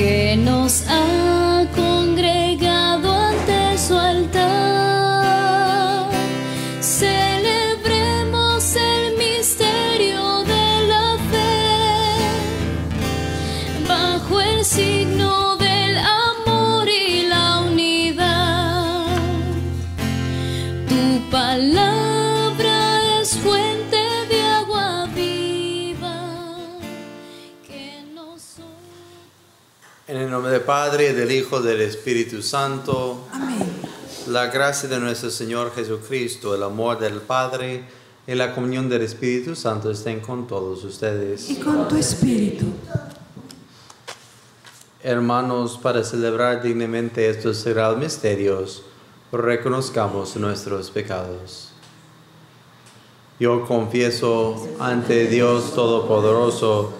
que nos Padre, del Hijo, del Espíritu Santo. Amén. La gracia de nuestro Señor Jesucristo, el amor del Padre y la comunión del Espíritu Santo estén con todos ustedes. Y con tu espíritu. Hermanos, para celebrar dignamente estos sagrados misterios, reconozcamos nuestros pecados. Yo confieso ante Dios Todopoderoso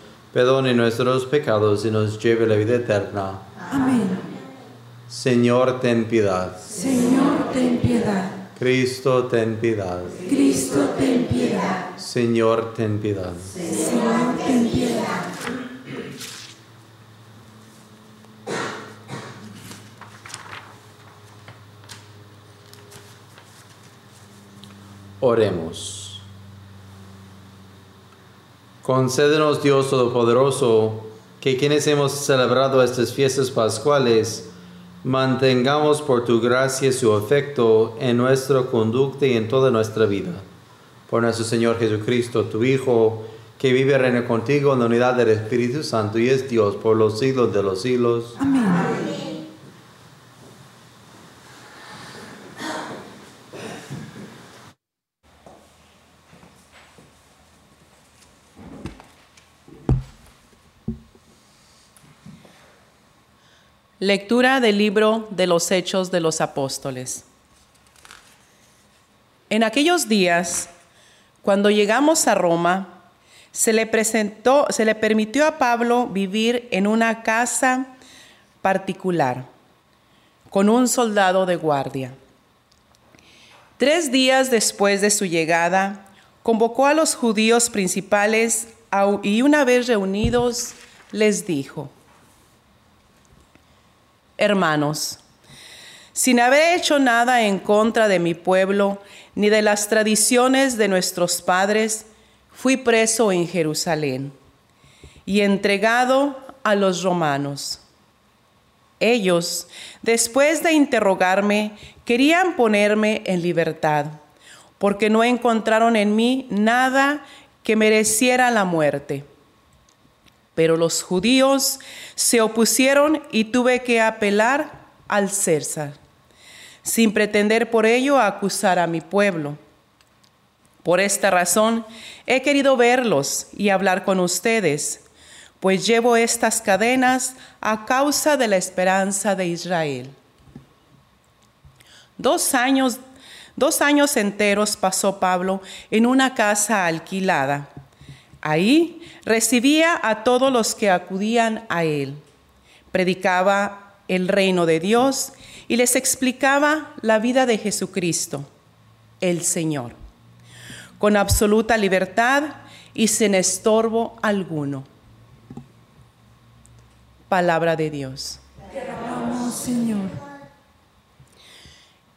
perdone nuestros pecados y nos lleve a la vida eterna. Amén. Señor, ten piedad. Señor, ten piedad. Cristo, ten piedad. Cristo, ten piedad. Señor, ten piedad. Señor, ten piedad. Oremos. Concédenos, Dios Todopoderoso, que quienes hemos celebrado estas fiestas pascuales, mantengamos por tu gracia su afecto en nuestra conducta y en toda nuestra vida. Por nuestro Señor Jesucristo, tu Hijo, que vive y reina contigo en la unidad del Espíritu Santo y es Dios por los siglos de los siglos. Amén. Lectura del libro de los Hechos de los Apóstoles. En aquellos días, cuando llegamos a Roma, se le presentó, se le permitió a Pablo vivir en una casa particular con un soldado de guardia. Tres días después de su llegada, convocó a los judíos principales y una vez reunidos les dijo, Hermanos, sin haber hecho nada en contra de mi pueblo ni de las tradiciones de nuestros padres, fui preso en Jerusalén y entregado a los romanos. Ellos, después de interrogarme, querían ponerme en libertad, porque no encontraron en mí nada que mereciera la muerte. Pero los judíos se opusieron y tuve que apelar al César, sin pretender por ello acusar a mi pueblo. Por esta razón he querido verlos y hablar con ustedes, pues llevo estas cadenas a causa de la esperanza de Israel. Dos años, dos años enteros pasó Pablo en una casa alquilada. Ahí recibía a todos los que acudían a él. Predicaba el reino de Dios y les explicaba la vida de Jesucristo. el Señor, con absoluta libertad y sin estorbo alguno. Palabra de Dios. Vamos, Señor.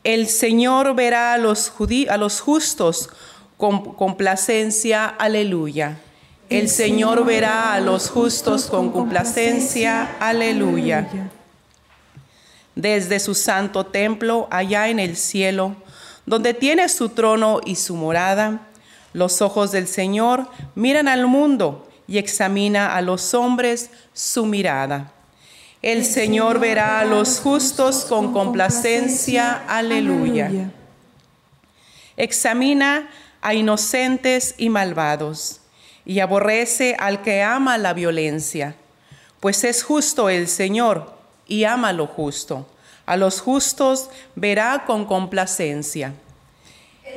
El Señor verá a los, judí- a los justos con complacencia. Aleluya. El Señor verá a los justos con complacencia. Aleluya. Desde su santo templo, allá en el cielo, donde tiene su trono y su morada, los ojos del Señor miran al mundo y examina a los hombres su mirada. El Señor verá a los justos con complacencia. Aleluya. Examina a inocentes y malvados y aborrece al que ama la violencia, pues es justo el Señor y ama lo justo. A los justos verá con complacencia.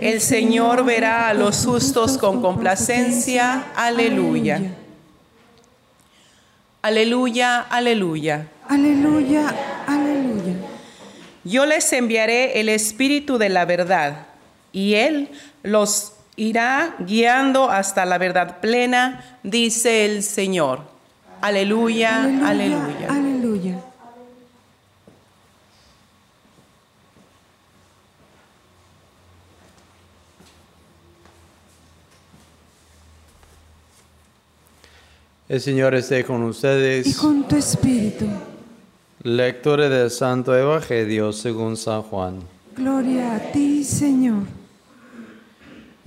El Señor verá a los justos con complacencia. Aleluya. Aleluya, aleluya. Aleluya, aleluya. Yo les enviaré el Espíritu de la verdad, y Él los irá guiando hasta la verdad plena, dice el Señor. Aleluya, aleluya. Aleluya. El Señor esté con Y ustedes. con tu espíritu. Lectura del Santo Evangelio según San Juan. Gloria a ti, Señor.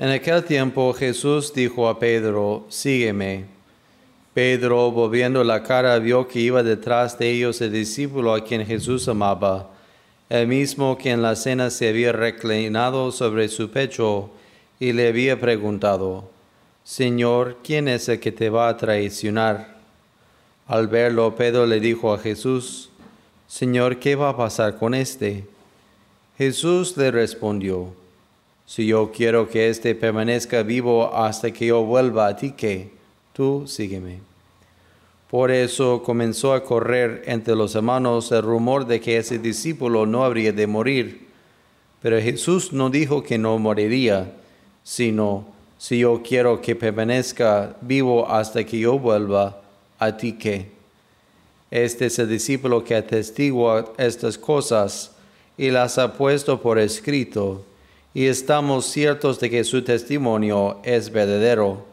En aquel tiempo Jesús dijo a Pedro, sígueme. Pedro, volviendo la cara, vio que iba detrás de ellos el discípulo a quien Jesús amaba, el mismo que en la cena se había reclinado sobre su pecho y le había preguntado, Señor, ¿quién es el que te va a traicionar? Al verlo, Pedro le dijo a Jesús, Señor, ¿qué va a pasar con este? Jesús le respondió, si yo quiero que éste permanezca vivo hasta que yo vuelva a ti, que tú sígueme. Por eso comenzó a correr entre los hermanos el rumor de que ese discípulo no habría de morir. Pero Jesús no dijo que no moriría, sino, si yo quiero que permanezca vivo hasta que yo vuelva, a ti que. Este es el discípulo que atestigua estas cosas y las ha puesto por escrito, y estamos ciertos de que su testimonio es verdadero.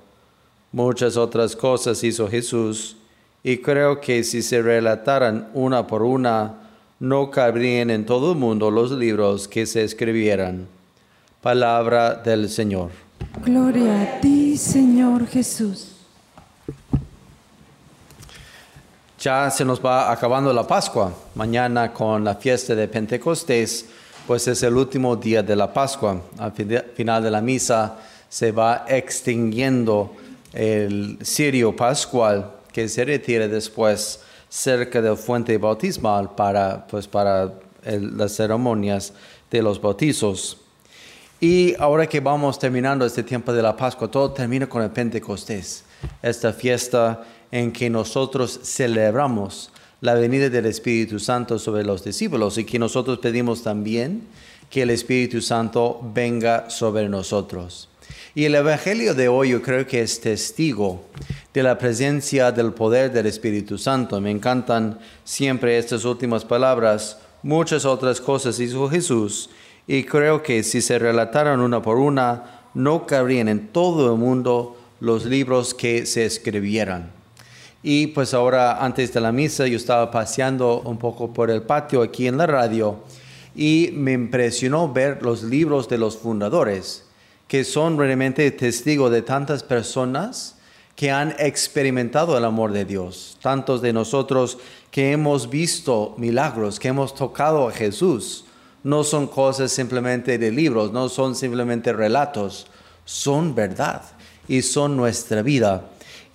Muchas otras cosas hizo Jesús, y creo que si se relataran una por una, no cabrían en todo el mundo los libros que se escribieran. Palabra del Señor. Gloria a ti, Señor Jesús. Ya se nos va acabando la Pascua. Mañana con la fiesta de Pentecostés, pues es el último día de la Pascua. Al final de la misa se va extinguiendo el cirio pascual que se retira después cerca del fuente bautismal para, pues, para las ceremonias de los bautizos. Y ahora que vamos terminando este tiempo de la Pascua, todo termina con el Pentecostés, esta fiesta en que nosotros celebramos la venida del Espíritu Santo sobre los discípulos y que nosotros pedimos también que el Espíritu Santo venga sobre nosotros. Y el Evangelio de hoy yo creo que es testigo de la presencia del poder del Espíritu Santo. Me encantan siempre estas últimas palabras. Muchas otras cosas hizo Jesús y creo que si se relataran una por una, no cabrían en todo el mundo los libros que se escribieran. Y pues ahora, antes de la misa, yo estaba paseando un poco por el patio aquí en la radio y me impresionó ver los libros de los fundadores, que son realmente testigos de tantas personas que han experimentado el amor de Dios, tantos de nosotros que hemos visto milagros, que hemos tocado a Jesús. No son cosas simplemente de libros, no son simplemente relatos, son verdad y son nuestra vida.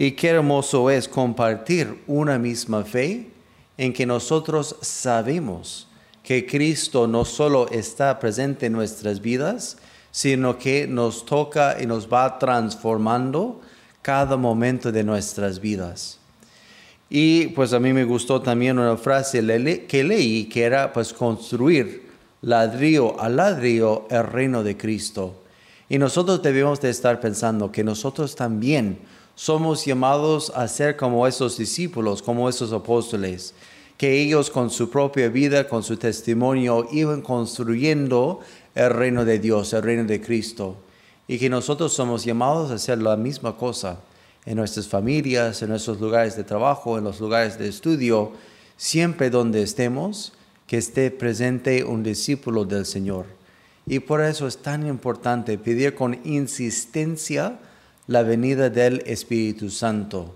Y qué hermoso es compartir una misma fe en que nosotros sabemos que Cristo no solo está presente en nuestras vidas, sino que nos toca y nos va transformando cada momento de nuestras vidas. Y pues a mí me gustó también una frase que leí que era pues construir ladrillo a ladrillo el reino de Cristo. Y nosotros debemos de estar pensando que nosotros también somos llamados a ser como esos discípulos, como esos apóstoles, que ellos con su propia vida, con su testimonio, iban construyendo el reino de Dios, el reino de Cristo. Y que nosotros somos llamados a hacer la misma cosa en nuestras familias, en nuestros lugares de trabajo, en los lugares de estudio, siempre donde estemos, que esté presente un discípulo del Señor. Y por eso es tan importante pedir con insistencia la venida del Espíritu Santo.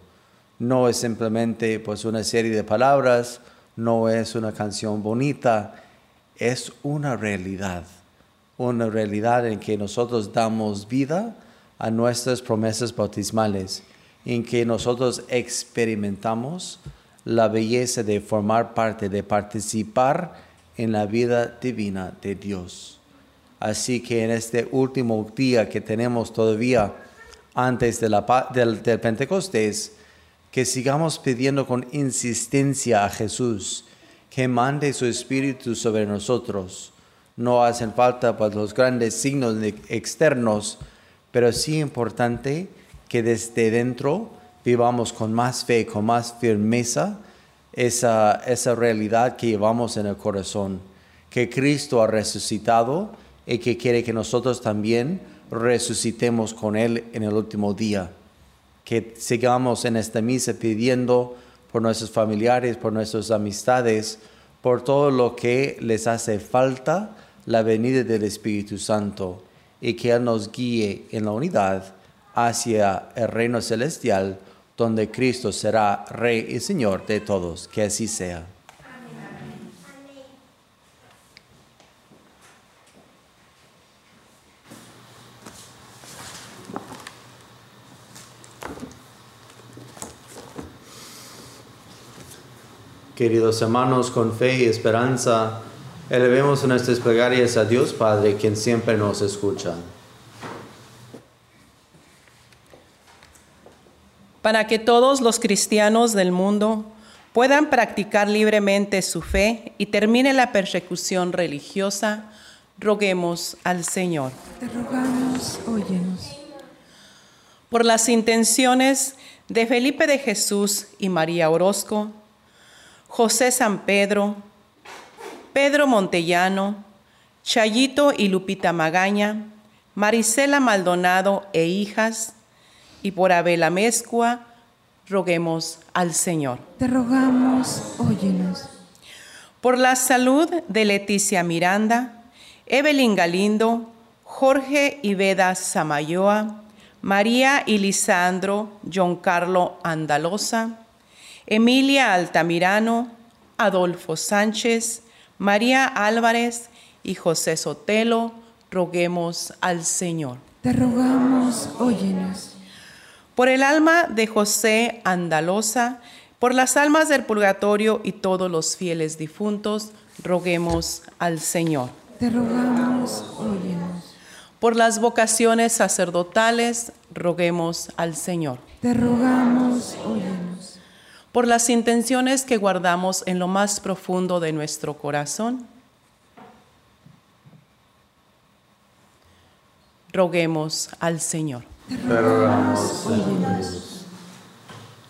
No es simplemente pues una serie de palabras, no es una canción bonita, es una realidad, una realidad en que nosotros damos vida a nuestras promesas bautismales, en que nosotros experimentamos la belleza de formar parte, de participar en la vida divina de Dios. Así que en este último día que tenemos todavía antes del, Pentecostés, que sigamos pidiendo con insistencia a Jesús que mande su Espíritu sobre nosotros. No hacen falta pues, los grandes signos externos, pero sí importante que desde dentro vivamos con más fe, con más firmeza esa realidad que llevamos en el corazón, que Cristo ha resucitado y que quiere que nosotros también resucitemos con Él en el último día. Que sigamos en esta misa pidiendo por nuestros familiares, por nuestras amistades, por todo lo que les hace falta la venida del Espíritu Santo y que Él nos guíe en la unidad hacia el reino celestial donde Cristo será Rey y Señor de todos. Que así sea. Queridos hermanos, con fe y esperanza, elevemos nuestras plegarias a Dios Padre, quien siempre nos escucha. para que todos los cristianos del mundo puedan practicar libremente su fe y termine la persecución religiosa, roguemos al Señor. Te rogamos, óyenos. Por las intenciones de Felipe de Jesús y María Orozco, José San Pedro, Pedro Montellano, Chayito y Lupita Magaña, Marisela Maldonado e hijas, y por Abel Amezcua, roguemos al Señor. Te rogamos, óyenos. Por la salud de Leticia Miranda, Evelyn Galindo, Jorge Iveda Samayoa, María y Lisandro John Carlo Andalosa, Emilia Altamirano, Adolfo Sánchez, María Álvarez y José Sotelo, roguemos al Señor. Te rogamos, óyenos por el alma de José Andalosa, por las almas del purgatorio y todos los fieles difuntos, roguemos al Señor. Te rogamos, óyenos. Por las vocaciones sacerdotales, roguemos al Señor. Te rogamos, óyenos. Por las intenciones que guardamos en lo más profundo de nuestro corazón, roguemos al Señor.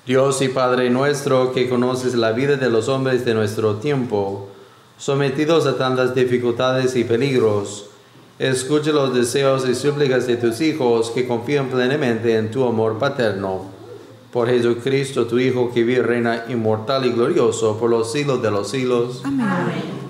Dios y Padre nuestro, que conoces la vida de los hombres de nuestro tiempo, sometidos a tantas dificultades y peligros, escucha los deseos y súplicas de tus hijos que confían plenamente en tu amor paterno. Por Jesucristo, tu Hijo, que vive reina inmortal y glorioso por los siglos de los siglos. Amén.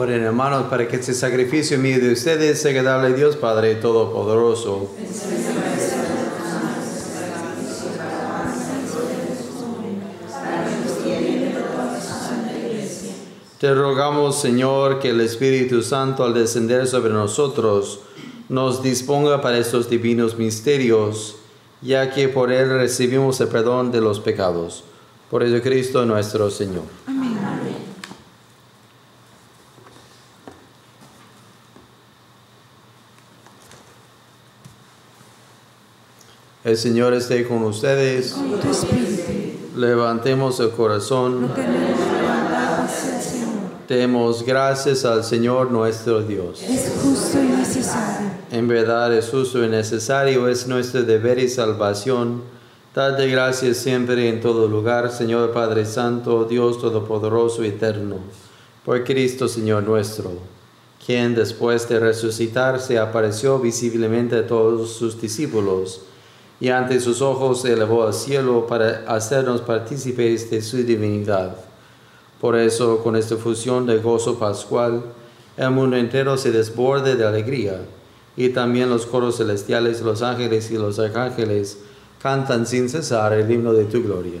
Oren hermanos para que este sacrificio mío de ustedes sea agradable a Dios Padre Todopoderoso. Te rogamos, Señor, que el Espíritu Santo al descender sobre nosotros nos disponga para estos divinos misterios, ya que por Él recibimos el perdón de los pecados. Por Jesucristo nuestro Señor. El Señor esté con ustedes. Con tu espíritu. Levantemos el corazón. Lo el Señor. Demos gracias al Señor nuestro Dios. Es justo y necesario. En verdad es justo y necesario, es nuestro deber y salvación. Darte gracias siempre y en todo lugar, Señor Padre Santo, Dios Todopoderoso y Eterno, por Cristo Señor nuestro, quien después de resucitar se apareció visiblemente a todos sus discípulos y ante sus ojos se elevó al cielo para hacernos partícipes de su divinidad. Por eso, con esta fusión de gozo pascual, el mundo entero se desborde de alegría, y también los coros celestiales, los ángeles y los arcángeles cantan sin cesar el himno de tu gloria.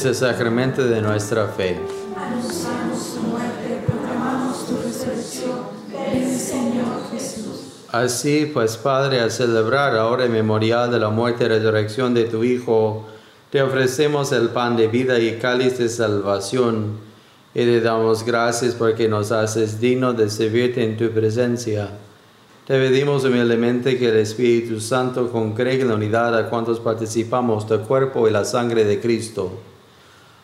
Sacramento de nuestra fe. Anunciamos tu muerte, proclamamos tu resurrección. Ven, Señor Jesús. Así pues, Padre, al celebrar ahora el memorial de la muerte y resurrección de tu Hijo, te ofrecemos el pan de vida y cáliz de salvación, y te damos gracias porque nos haces digno de servirte en tu presencia. Te pedimos humildemente que el Espíritu Santo congregue la unidad a cuantos participamos del cuerpo y la sangre de Cristo.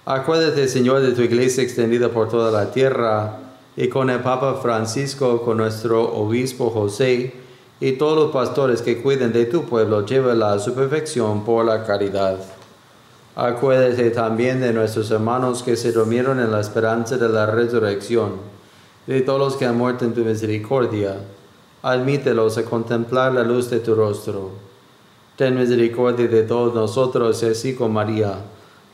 Acuérdate, Señor, de tu iglesia extendida por toda la tierra, y con el Papa Francisco, con nuestro obispo José, y todos los pastores que cuiden de tu pueblo, llévala a su perfección por la caridad. Acuérdate también de nuestros hermanos que se durmieron en la esperanza de la resurrección, de todos los que han muerto en tu misericordia. Admítelos a contemplar la luz de tu rostro. Ten misericordia de todos nosotros, así con María,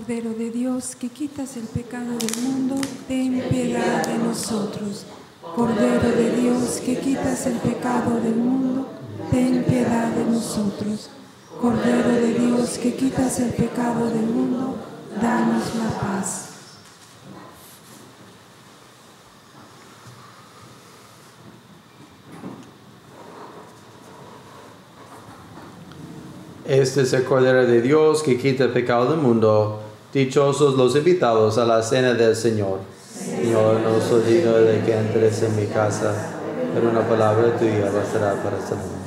Cordero de Dios, que quitas el pecado del mundo, ten piedad de nosotros. Cordero de Dios, que quitas el pecado del mundo, ten piedad de nosotros. Cordero de Dios, que quitas el pecado del mundo, danos la paz. Este es el Cordero de Dios que quita el pecado del mundo. Dichosos los invitados a la cena del Señor. Señor, no soy digno de que entres en mi casa, pero una palabra tuya bastará para salvarme.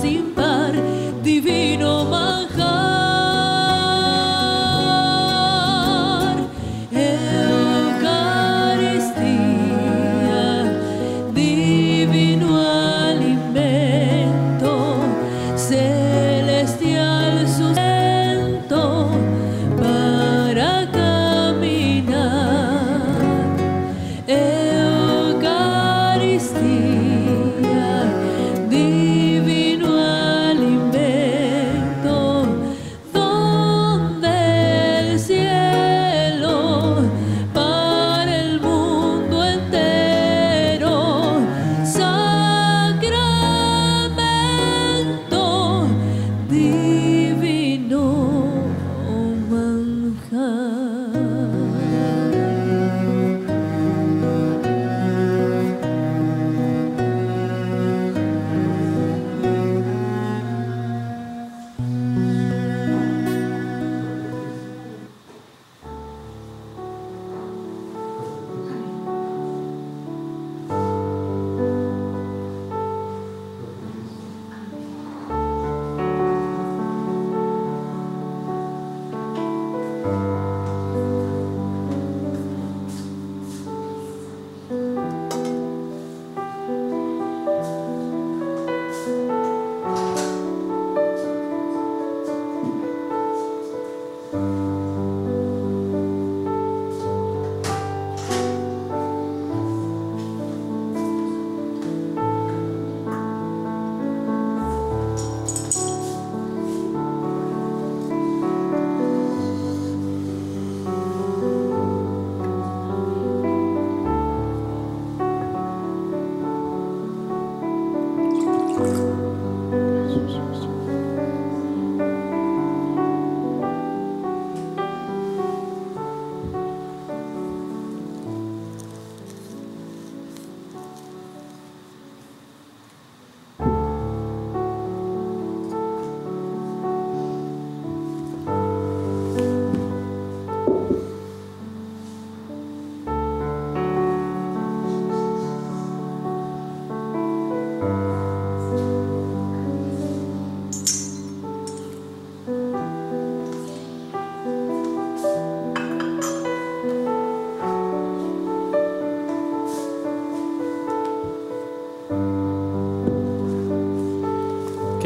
sinta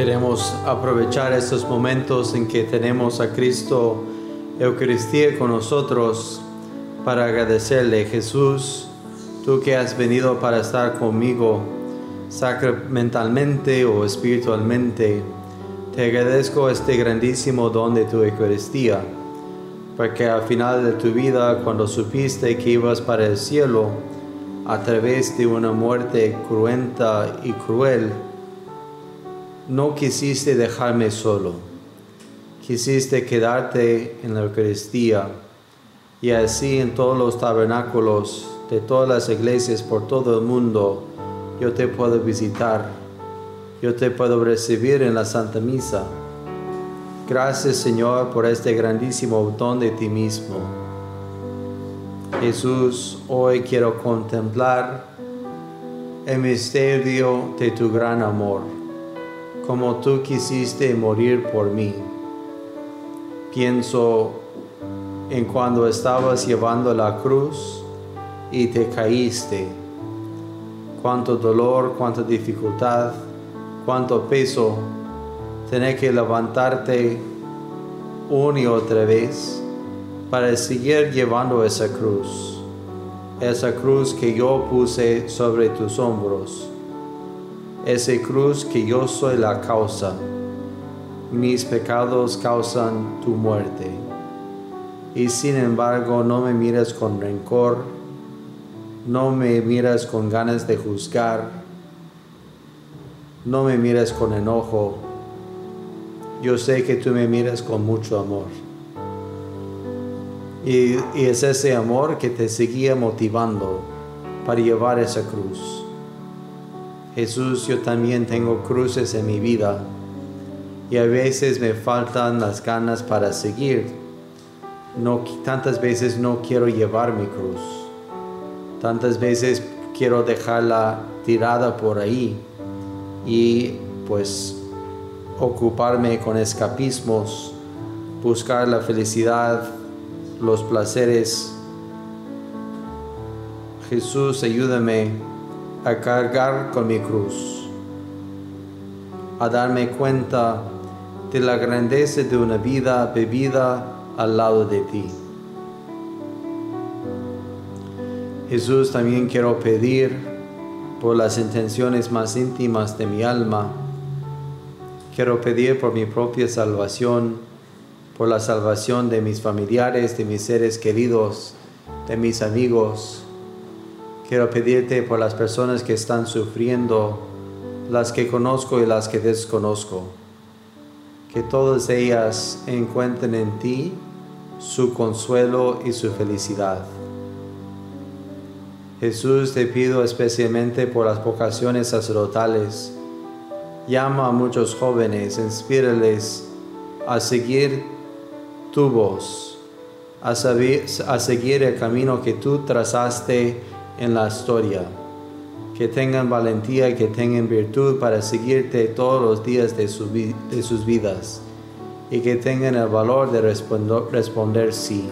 Queremos aprovechar estos momentos en que tenemos a Cristo Eucaristía con nosotros para agradecerle, Jesús, tú que has venido para estar conmigo sacramentalmente o espiritualmente, te agradezco este grandísimo don de tu Eucaristía, porque al final de tu vida, cuando supiste que ibas para el cielo, a través de una muerte cruenta y cruel, no quisiste dejarme solo, quisiste quedarte en la Eucaristía y así en todos los tabernáculos de todas las iglesias por todo el mundo yo te puedo visitar, yo te puedo recibir en la Santa Misa. Gracias Señor por este grandísimo don de ti mismo. Jesús, hoy quiero contemplar el misterio de tu gran amor como tú quisiste morir por mí. Pienso en cuando estabas llevando la cruz y te caíste. Cuánto dolor, cuánta dificultad, cuánto peso tener que levantarte una y otra vez para seguir llevando esa cruz. Esa cruz que yo puse sobre tus hombros esa cruz que yo soy la causa. Mis pecados causan tu muerte. Y sin embargo no me miras con rencor, no me miras con ganas de juzgar, no me miras con enojo. Yo sé que tú me miras con mucho amor. Y, y es ese amor que te seguía motivando para llevar esa cruz. Jesús, yo también tengo cruces en mi vida y a veces me faltan las ganas para seguir. No, tantas veces no quiero llevar mi cruz. Tantas veces quiero dejarla tirada por ahí y pues ocuparme con escapismos, buscar la felicidad, los placeres. Jesús, ayúdame a cargar con mi cruz, a darme cuenta de la grandeza de una vida vivida al lado de ti. Jesús, también quiero pedir por las intenciones más íntimas de mi alma. Quiero pedir por mi propia salvación, por la salvación de mis familiares, de mis seres queridos, de mis amigos, Quiero pedirte por las personas que están sufriendo, las que conozco y las que desconozco, que todas ellas encuentren en ti su consuelo y su felicidad. Jesús, te pido especialmente por las vocaciones sacerdotales. Llama a muchos jóvenes, inspírales a seguir tu voz, a, a seguir el camino que tú trazaste en la historia, que tengan valentía y que tengan virtud para seguirte todos los días de, de sus vidas y que tengan el valor de responder, responder sí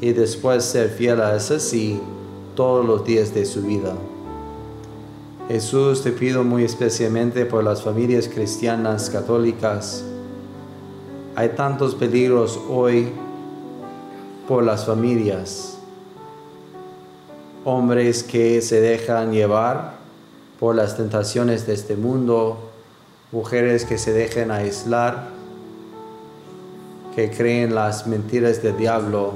y después ser fiel a ese sí todos los días de su vida. Jesús, te pido muy especialmente por las familias cristianas católicas. Hay tantos peligros hoy por las familias hombres que se dejan llevar por las tentaciones de este mundo, mujeres que se dejan aislar, que creen las mentiras del diablo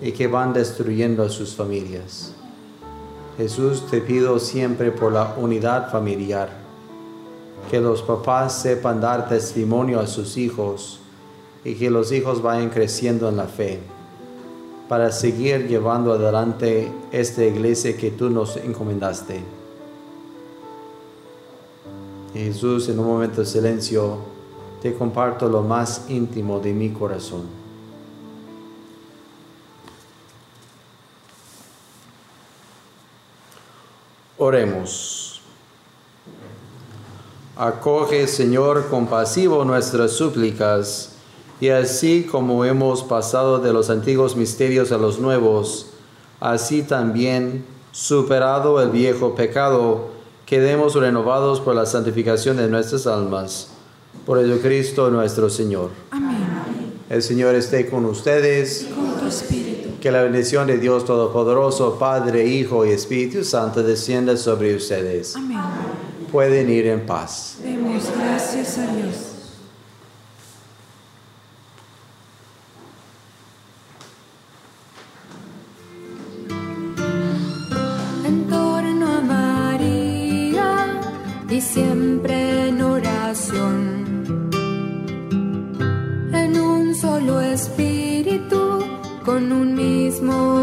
y que van destruyendo sus familias. Jesús, te pido siempre por la unidad familiar, que los papás sepan dar testimonio a sus hijos y que los hijos vayan creciendo en la fe para seguir llevando adelante esta iglesia que tú nos encomendaste. Jesús, en un momento de silencio, te comparto lo más íntimo de mi corazón. Oremos. Acoge, Señor, compasivo nuestras súplicas y así como hemos pasado de los antiguos misterios a los nuevos, así también, superado el viejo pecado quedemos renovados por la santificación de nuestras almas. Por Jesucristo nuestro Señor. Amén. El Señor esté con ustedes. Con tu espíritu. Que la bendición de Dios Todopoderoso, Padre, Hijo y Espíritu Santo descienda sobre ustedes. Amén. Pueden ir en paz. Demos